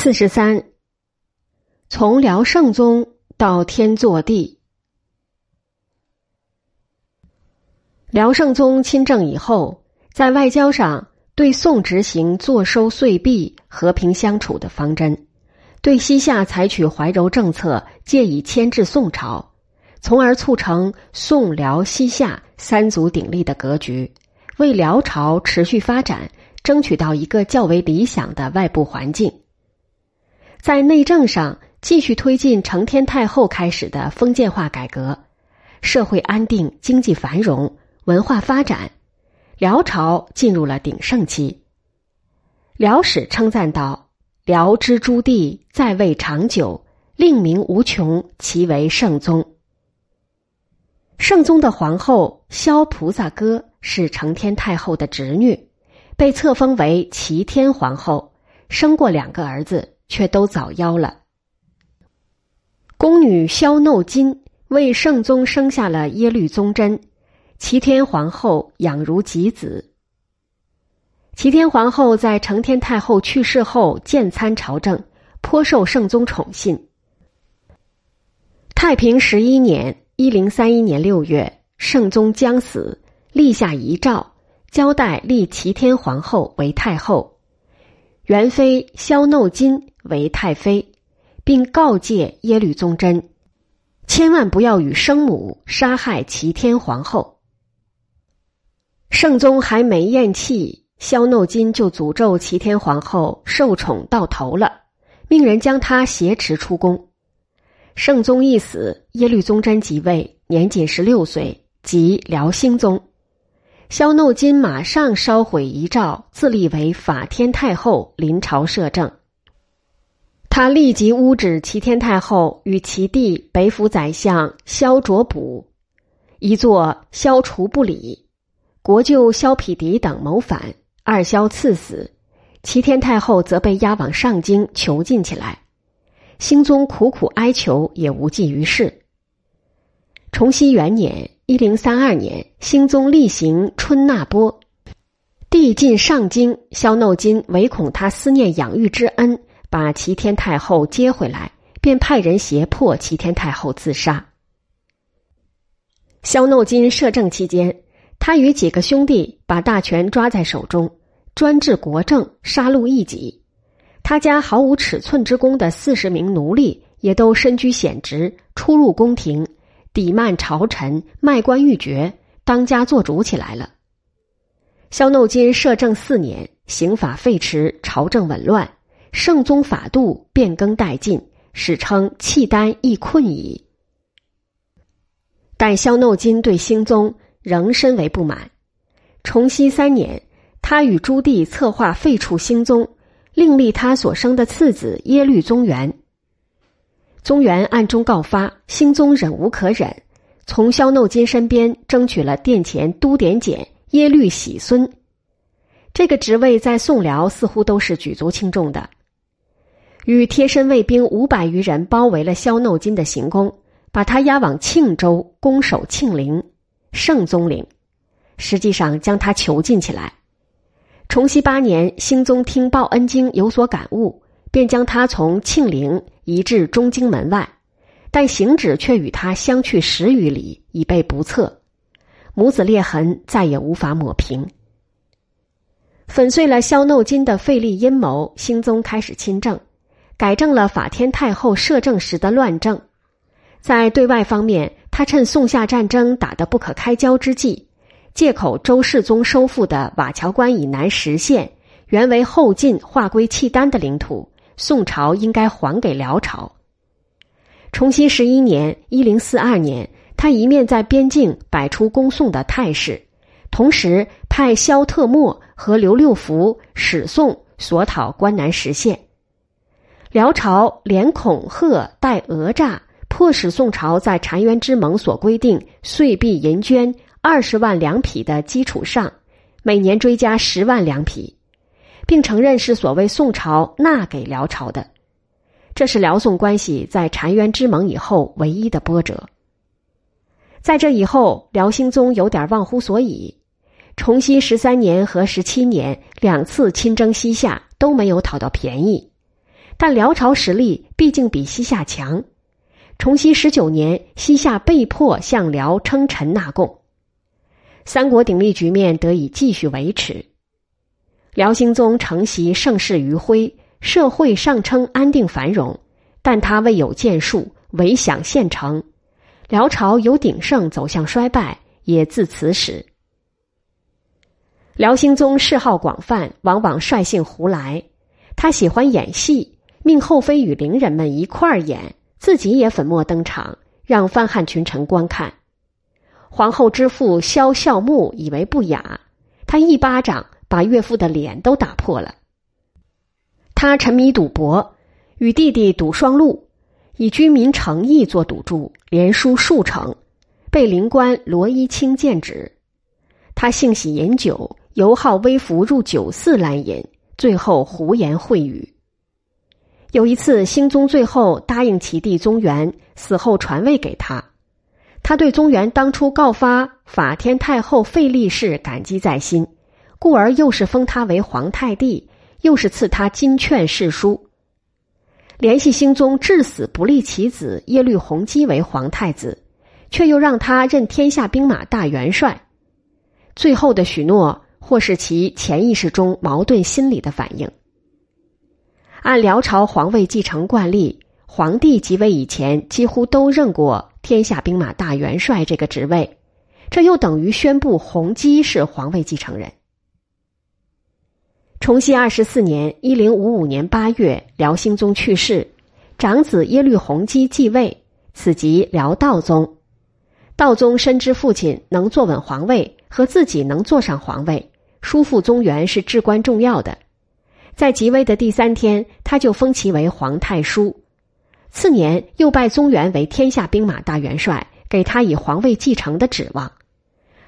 四十三，从辽圣宗到天祚帝。辽圣宗亲政以后，在外交上对宋执行坐收岁币、和平相处的方针，对西夏采取怀柔政策，借以牵制宋朝，从而促成宋辽西夏三足鼎立的格局，为辽朝持续发展争取到一个较为理想的外部环境。在内政上，继续推进成天太后开始的封建化改革，社会安定，经济繁荣，文化发展，辽朝进入了鼎盛期。辽史称赞道：“辽之诸帝在位长久，令名无穷，其为圣宗。”圣宗的皇后萧菩萨哥是成天太后的侄女，被册封为齐天皇后，生过两个儿子。却都早夭了。宫女萧耨金为圣宗生下了耶律宗真，齐天皇后养如己子。齐天皇后在承天太后去世后渐参朝政，颇受圣宗宠信。太平十一年（一零三一年六月），圣宗将死，立下遗诏，交代立齐天皇后为太后，元妃萧耨金。为太妃，并告诫耶律宗真，千万不要与生母杀害齐天皇后。圣宗还没咽气，萧耨金就诅咒齐天皇后受宠到头了，命人将她挟持出宫。圣宗一死，耶律宗真即位，年仅十六岁，即辽兴宗。萧耨金马上烧毁遗诏，自立为法天太后，临朝摄政。他立即污指齐天太后与其弟北府宰相萧卓卜，一座萧除不理，国舅萧匹敌等谋反，二萧赐死，齐天太后则被押往上京囚禁起来。兴宗苦苦哀求，也无济于事。崇熙元年（一零三二年），兴宗例行春纳波，递进上京，萧耨金唯恐他思念养育之恩。把齐天太后接回来，便派人胁迫齐天太后自杀。萧耨金摄政期间，他与几个兄弟把大权抓在手中，专治国政，杀戮异己。他家毫无尺寸之功的四十名奴隶，也都身居显职，出入宫廷，抵慢朝臣，卖官鬻爵，当家做主起来了。萧耨金摄政四年，刑法废弛，朝政紊乱。圣宗法度变更殆尽，史称契丹亦困矣。但萧耨金对兴宗仍深为不满。崇熙三年，他与朱棣策划废除兴宗，另立他所生的次子耶律宗元。宗元暗中告发，兴宗忍无可忍，从萧耨金身边争取了殿前都点检耶律喜孙。这个职位在宋辽似乎都是举足轻重的。与贴身卫兵五百余人包围了萧耨金的行宫，把他押往庆州攻守庆陵、圣宗陵，实际上将他囚禁起来。崇熙八年，兴宗听报恩经有所感悟，便将他从庆陵移至中京门外，但行止却与他相去十余里，已被不测，母子裂痕再也无法抹平。粉碎了萧耨金的费力阴谋，兴宗开始亲政。改正了法天太后摄政时的乱政，在对外方面，他趁宋夏战争打得不可开交之际，借口周世宗收复的瓦桥关以南十县原为后晋划归契丹的领土，宋朝应该还给辽朝。崇熙十一年（一零四二年），他一面在边境摆出攻宋的态势，同时派萧特默和刘六福使宋索讨关南十县。辽朝连恐吓带讹诈，迫使宋朝在澶渊之盟所规定岁币银绢二十万两匹的基础上，每年追加十万两匹，并承认是所谓宋朝纳给辽朝的。这是辽宋关系在澶渊之盟以后唯一的波折。在这以后，辽兴宗有点忘乎所以。崇熙十三年和十七年两次亲征西夏都没有讨到便宜。但辽朝实力毕竟比西夏强。崇熙十九年，西夏被迫向辽称臣纳贡，三国鼎立局面得以继续维持。辽兴宗承袭盛世余晖，社会上称安定繁荣，但他未有建树，唯享现成。辽朝由鼎盛走向衰败，也自此始。辽兴宗嗜好广泛，往往率性胡来。他喜欢演戏，命后妃与伶人们一块儿演。自己也粉墨登场，让藩汉群臣观看。皇后之父萧孝穆以为不雅，他一巴掌把岳父的脸都打破了。他沉迷赌博，与弟弟赌双路，以居民诚意做赌注，连输数成，被灵官罗一清见止。他性喜饮酒，尤好微服入酒肆滥饮，最后胡言秽语。有一次，兴宗最后答应其弟宗元死后传位给他，他对宗元当初告发法天太后废立事感激在心，故而又是封他为皇太帝，又是赐他金券世书，联系兴宗至死不立其子耶律洪基为皇太子，却又让他任天下兵马大元帅。最后的许诺，或是其潜意识中矛盾心理的反应。按辽朝皇位继承惯例，皇帝即位以前几乎都任过天下兵马大元帅这个职位，这又等于宣布洪基是皇位继承人。崇熙二十四年（一零五五年八月），辽兴宗去世，长子耶律洪基继位，此即辽道宗。道宗深知父亲能坐稳皇位和自己能坐上皇位，叔父宗元是至关重要的。在即位的第三天，他就封其为皇太叔。次年，又拜宗元为天下兵马大元帅，给他以皇位继承的指望。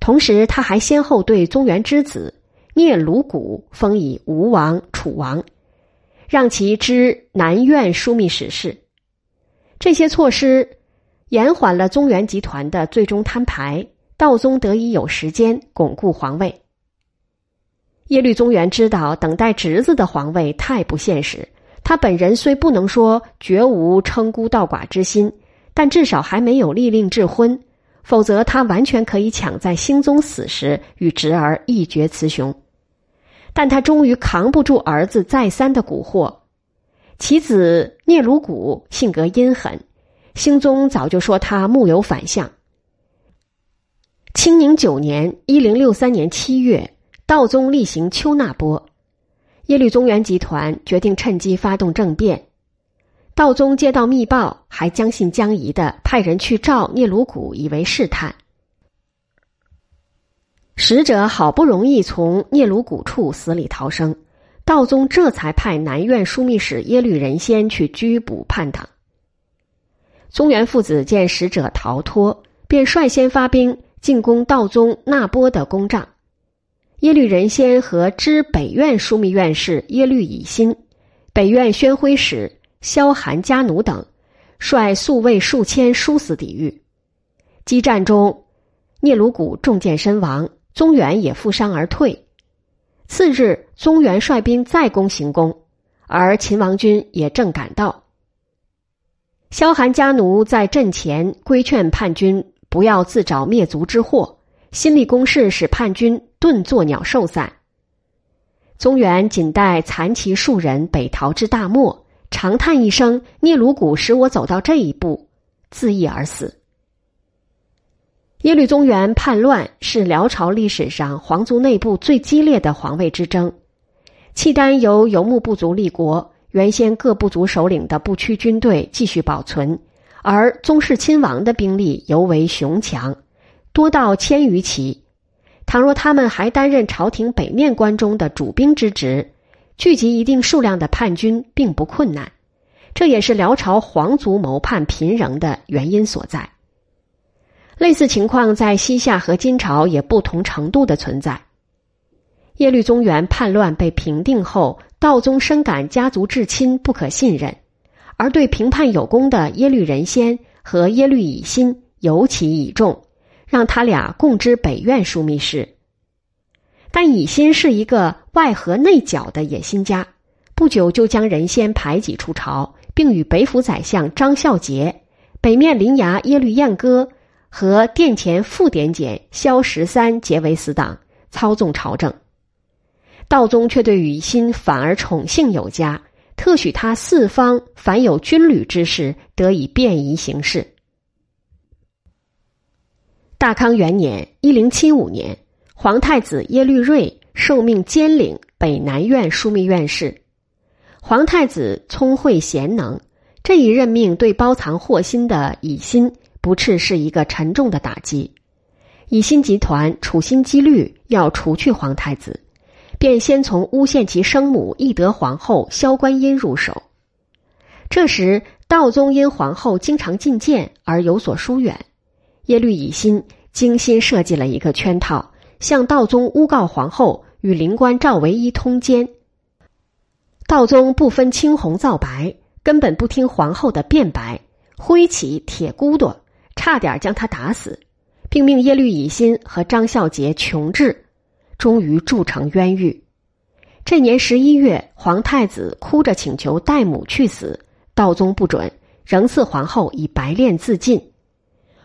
同时，他还先后对宗元之子聂鲁谷封以吴王、楚王，让其知南苑枢密使事。这些措施延缓了宗元集团的最终摊牌，道宗得以有时间巩固皇位。耶律宗元知道等待侄子的皇位太不现实，他本人虽不能说绝无称孤道寡之心，但至少还没有立令智婚，否则他完全可以抢在兴宗死时与侄儿一决雌雄。但他终于扛不住儿子再三的蛊惑，其子聂鲁谷性格阴狠，兴宗早就说他木有反相。清宁九年（一零六三年）七月。道宗例行丘纳波，耶律宗元集团决定趁机发动政变。道宗接到密报，还将信将疑的派人去召聂鲁谷，以为试探。使者好不容易从聂鲁谷处死里逃生，道宗这才派南院枢密使耶律仁先去拘捕叛党。宗元父子见使者逃脱，便率先发兵进攻道宗纳波的宫帐。耶律仁先和知北院枢密院士耶律乙辛、北院宣徽使萧寒家奴等，率宿卫数千殊死抵御。激战中，聂鲁谷中箭身亡，宗元也负伤而退。次日，宗元率兵再攻行宫，而秦王军也正赶到。萧寒家奴在阵前规劝叛军不要自找灭族之祸，新立攻势使叛军。顿作鸟兽散。宗元仅带残骑数人北逃至大漠，长叹一声：“聂鲁谷使我走到这一步，自缢而死。”耶律宗元叛乱是辽朝历史上皇族内部最激烈的皇位之争。契丹由游牧部族立国，原先各部族首领的不屈军队继续保存，而宗室亲王的兵力尤为雄强，多到千余骑。倘若他们还担任朝廷北面关中的主兵之职，聚集一定数量的叛军并不困难。这也是辽朝皇族谋叛频仍的原因所在。类似情况在西夏和金朝也不同程度的存在。耶律宗元叛乱被平定后，道宗深感家族至亲不可信任，而对平叛有功的耶律仁先和耶律乙辛尤其倚重。让他俩共知北院枢密使，但乙辛是一个外合内搅的野心家，不久就将人先排挤出朝，并与北府宰相张孝杰、北面临衙耶律彦歌和殿前副典检萧十三结为死党，操纵朝政。道宗却对雨欣反而宠幸有加，特许他四方凡有军旅之事，得以便宜行事。大康元年（一零七五年），皇太子耶律瑞受命兼领北南院枢密院事。皇太子聪慧贤能，这一任命对包藏祸心的乙辛不啻是一个沉重的打击。以心集团处心积虑要除去皇太子，便先从诬陷其生母懿德皇后萧观音入手。这时，道宗因皇后经常觐见而有所疏远。耶律乙辛精心设计了一个圈套，向道宗诬告皇后与灵官赵唯一通奸。道宗不分青红皂白，根本不听皇后的辩白，挥起铁骨朵，差点将他打死，并命耶律乙辛和张孝杰穷治，终于铸成冤狱。这年十一月，皇太子哭着请求代母去死，道宗不准，仍赐皇后以白练自尽。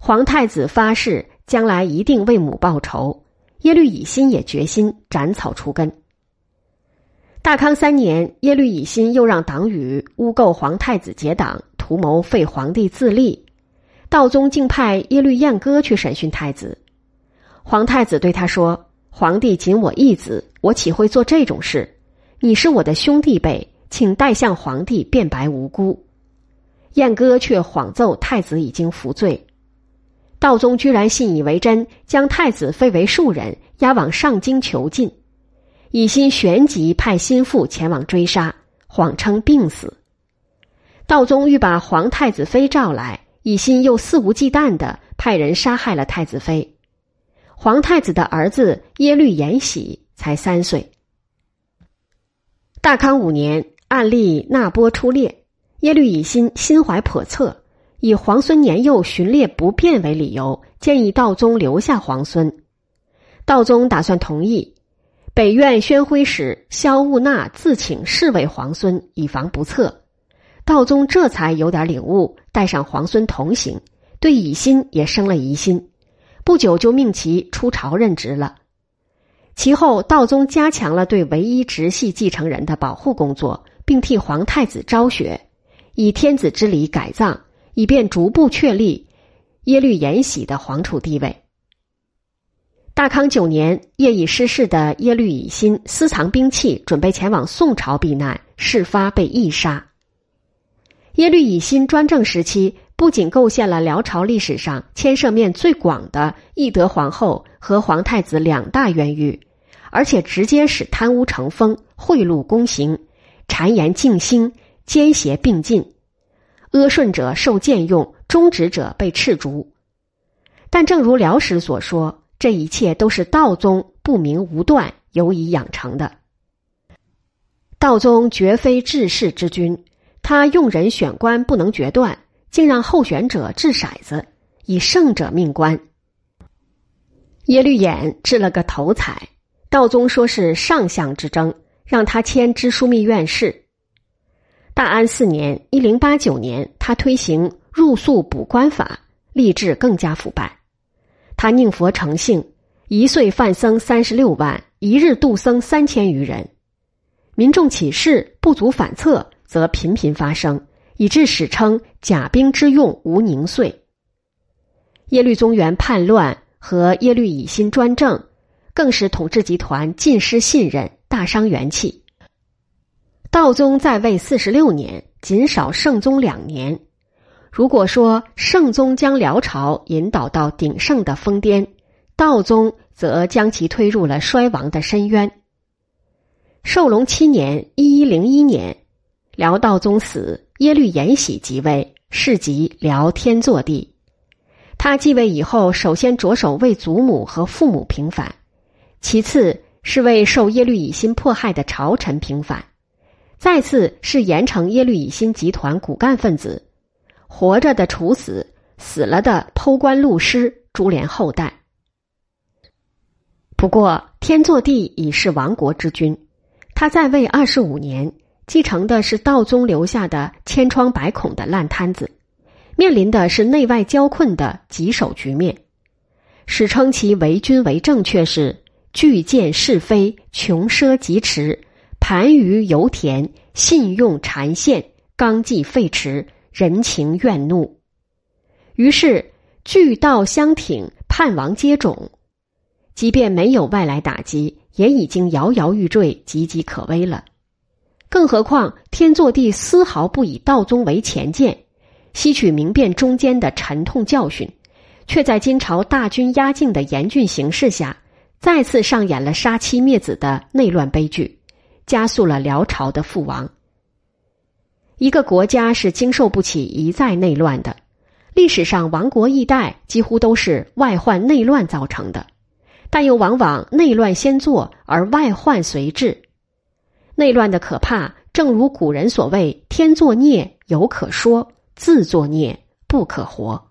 皇太子发誓，将来一定为母报仇。耶律乙辛也决心斩草除根。大康三年，耶律乙辛又让党羽诬构皇太子结党，图谋废皇帝自立。道宗竟派耶律彦歌去审讯太子。皇太子对他说：“皇帝仅我一子，我岂会做这种事？你是我的兄弟辈，请代向皇帝辩白无辜。”彦歌却谎奏太子已经服罪。道宗居然信以为真，将太子废为庶人，押往上京囚禁。以心旋即派心腹前往追杀，谎称病死。道宗欲把皇太子妃召来，以心又肆无忌惮的派人杀害了太子妃。皇太子的儿子耶律延禧才三岁。大康五年，案例那波出猎，耶律乙辛心怀叵测。以皇孙年幼巡猎不便为理由，建议道宗留下皇孙。道宗打算同意。北院宣徽使萧务纳自请侍卫皇孙，以防不测。道宗这才有点领悟，带上皇孙同行。对乙辛也生了疑心，不久就命其出朝任职了。其后，道宗加强了对唯一直系继承人的保护工作，并替皇太子昭雪，以天子之礼改葬。以便逐步确立耶律延禧的皇储地位。大康九年，业已失势的耶律乙辛私藏兵器，准备前往宋朝避难，事发被缢杀。耶律乙辛专政时期，不仅构陷了辽朝历史上牵涉面最广的懿德皇后和皇太子两大冤狱，而且直接使贪污成风、贿赂公行、谗言竞兴、奸邪并进。阿顺者受僭用，忠直者被斥逐。但正如辽史所说，这一切都是道宗不明无断、有以养成的。道宗绝非治世之君，他用人选官不能决断，竟让候选者掷骰子，以胜者命官。耶律衍掷了个头彩，道宗说是上相之争，让他迁知枢密院事。大安四年（一零八九年），他推行入宿补官法，吏治更加腐败。他宁佛成性，一岁犯僧三十六万，一日度僧三千余人。民众起事不足反侧，则频频发生，以致史称“甲兵之用无宁岁”。耶律宗元叛乱和耶律乙辛专政，更使统治集团尽失信任，大伤元气。道宗在位四十六年，仅少圣宗两年。如果说圣宗将辽朝引导到鼎盛的峰巅，道宗则将其推入了衰亡的深渊。寿隆七年（一一零一年），辽道宗死，耶律延禧即位，是即辽天祚帝。他继位以后，首先着手为祖母和父母平反，其次是为受耶律乙辛迫害的朝臣平反。再次是严惩耶律乙辛集团骨干分子，活着的处死，死了的剖棺戮尸，株连后代。不过天祚帝已是亡国之君，他在位二十五年，继承的是道宗留下的千疮百孔的烂摊子，面临的是内外交困的棘手局面。史称其为君为政，却是巨见是非，穷奢极侈，盘于油田，信用缠陷，纲纪废弛，人情怨怒。于是巨道相挺，叛王接踵。即便没有外来打击，也已经摇摇欲坠，岌岌可危了。更何况天祚帝丝毫不以道宗为前见，吸取明辨中间的沉痛教训，却在金朝大军压境的严峻形势下，再次上演了杀妻灭子的内乱悲剧，加速了辽朝的覆亡。一个国家是经受不起一再内乱的，历史上亡国易代几乎都是外患内乱造成的。但又往往内乱先作，而外患随至。内乱的可怕，正如古人所谓：“天作孽犹可说，自作孽不可活。”